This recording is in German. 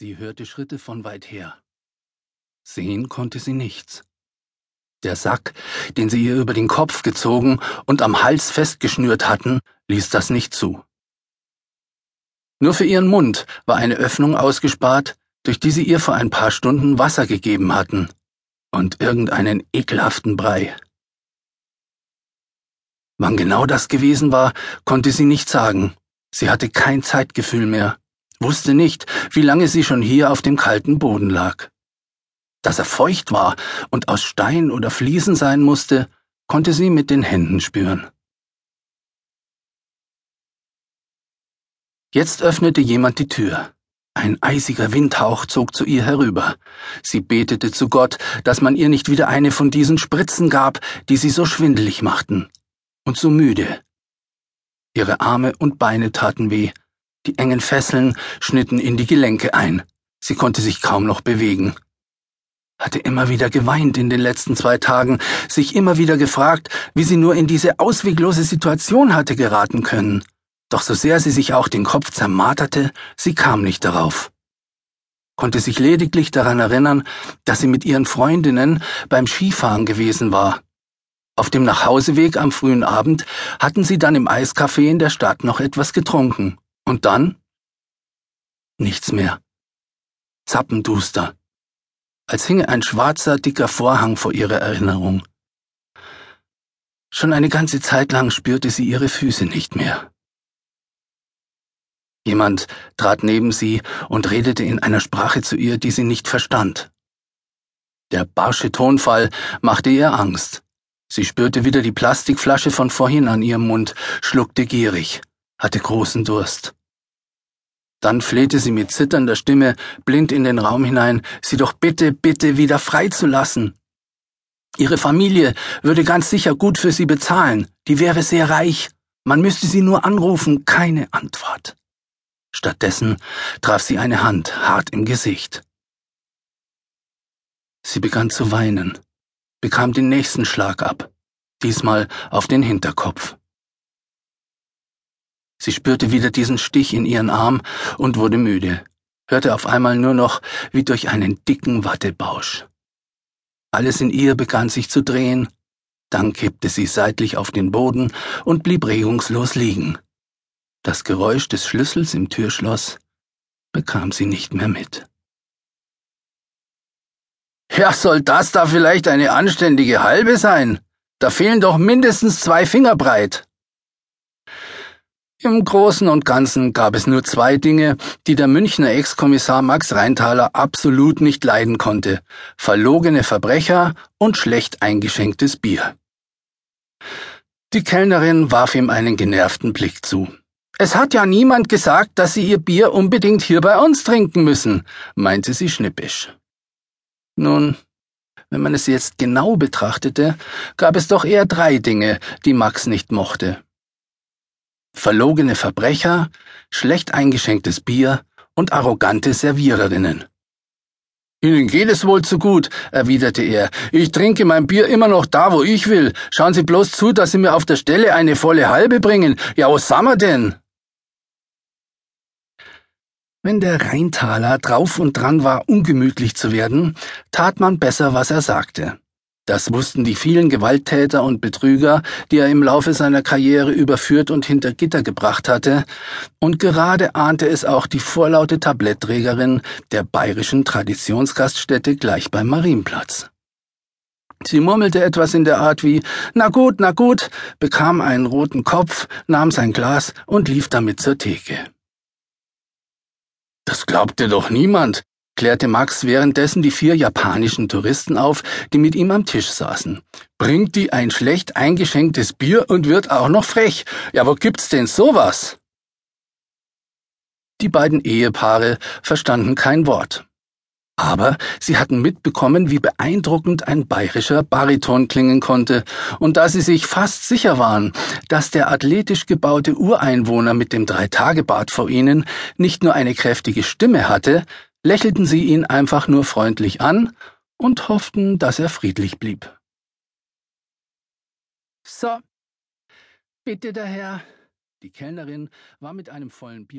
Sie hörte Schritte von weit her. Sehen konnte sie nichts. Der Sack, den sie ihr über den Kopf gezogen und am Hals festgeschnürt hatten, ließ das nicht zu. Nur für ihren Mund war eine Öffnung ausgespart, durch die sie ihr vor ein paar Stunden Wasser gegeben hatten und irgendeinen ekelhaften Brei. Wann genau das gewesen war, konnte sie nicht sagen. Sie hatte kein Zeitgefühl mehr, wusste nicht, wie lange sie schon hier auf dem kalten Boden lag. Dass er feucht war und aus Stein oder Fliesen sein musste, konnte sie mit den Händen spüren. Jetzt öffnete jemand die Tür. Ein eisiger Windhauch zog zu ihr herüber. Sie betete zu Gott, dass man ihr nicht wieder eine von diesen Spritzen gab, die sie so schwindelig machten und so müde. Ihre Arme und Beine taten weh, die engen Fesseln schnitten in die Gelenke ein, sie konnte sich kaum noch bewegen. Hatte immer wieder geweint in den letzten zwei Tagen, sich immer wieder gefragt, wie sie nur in diese ausweglose Situation hatte geraten können. Doch so sehr sie sich auch den Kopf zermarterte, sie kam nicht darauf konnte sich lediglich daran erinnern, dass sie mit ihren Freundinnen beim Skifahren gewesen war auf dem Nachhauseweg am frühen Abend hatten sie dann im Eiscafé in der Stadt noch etwas getrunken. Und dann? Nichts mehr. Zappenduster. Als hinge ein schwarzer, dicker Vorhang vor ihrer Erinnerung. Schon eine ganze Zeit lang spürte sie ihre Füße nicht mehr. Jemand trat neben sie und redete in einer Sprache zu ihr, die sie nicht verstand. Der barsche Tonfall machte ihr Angst. Sie spürte wieder die Plastikflasche von vorhin an ihrem Mund, schluckte gierig, hatte großen Durst. Dann flehte sie mit zitternder Stimme blind in den Raum hinein, sie doch bitte, bitte wieder freizulassen. Ihre Familie würde ganz sicher gut für sie bezahlen, die wäre sehr reich, man müsste sie nur anrufen, keine Antwort. Stattdessen traf sie eine Hand hart im Gesicht. Sie begann zu weinen bekam den nächsten Schlag ab, diesmal auf den Hinterkopf. Sie spürte wieder diesen Stich in ihren Arm und wurde müde, hörte auf einmal nur noch wie durch einen dicken Wattebausch. Alles in ihr begann sich zu drehen, dann kippte sie seitlich auf den Boden und blieb regungslos liegen. Das Geräusch des Schlüssels im Türschloss bekam sie nicht mehr mit. Ja, soll das da vielleicht eine anständige halbe sein? Da fehlen doch mindestens zwei Finger breit. Im Großen und Ganzen gab es nur zwei Dinge, die der Münchner Ex-Kommissar Max Reintaler absolut nicht leiden konnte. Verlogene Verbrecher und schlecht eingeschenktes Bier. Die Kellnerin warf ihm einen genervten Blick zu. Es hat ja niemand gesagt, dass Sie Ihr Bier unbedingt hier bei uns trinken müssen, meinte sie schnippisch. Nun, wenn man es jetzt genau betrachtete, gab es doch eher drei Dinge, die Max nicht mochte. Verlogene Verbrecher, schlecht eingeschenktes Bier und arrogante Serviererinnen. Ihnen geht es wohl zu gut, erwiderte er. Ich trinke mein Bier immer noch da, wo ich will. Schauen Sie bloß zu, dass Sie mir auf der Stelle eine volle halbe bringen. Ja, was wir denn? Wenn der Rheintaler drauf und dran war, ungemütlich zu werden, tat man besser, was er sagte. Das wussten die vielen Gewalttäter und Betrüger, die er im Laufe seiner Karriere überführt und hinter Gitter gebracht hatte, und gerade ahnte es auch die vorlaute Tablettträgerin der bayerischen Traditionsgaststätte gleich beim Marienplatz. Sie murmelte etwas in der Art wie Na gut, na gut, bekam einen roten Kopf, nahm sein Glas und lief damit zur Theke. Das glaubte doch niemand, klärte Max währenddessen die vier japanischen Touristen auf, die mit ihm am Tisch saßen. Bringt die ein schlecht eingeschenktes Bier und wird auch noch frech. Ja, wo gibt's denn sowas? Die beiden Ehepaare verstanden kein Wort. Aber sie hatten mitbekommen, wie beeindruckend ein bayerischer Bariton klingen konnte, und da sie sich fast sicher waren, dass der athletisch gebaute Ureinwohner mit dem Dreitagebart vor ihnen nicht nur eine kräftige Stimme hatte, lächelten sie ihn einfach nur freundlich an und hofften, dass er friedlich blieb. So, bitte der Herr. Die Kellnerin war mit einem vollen Bier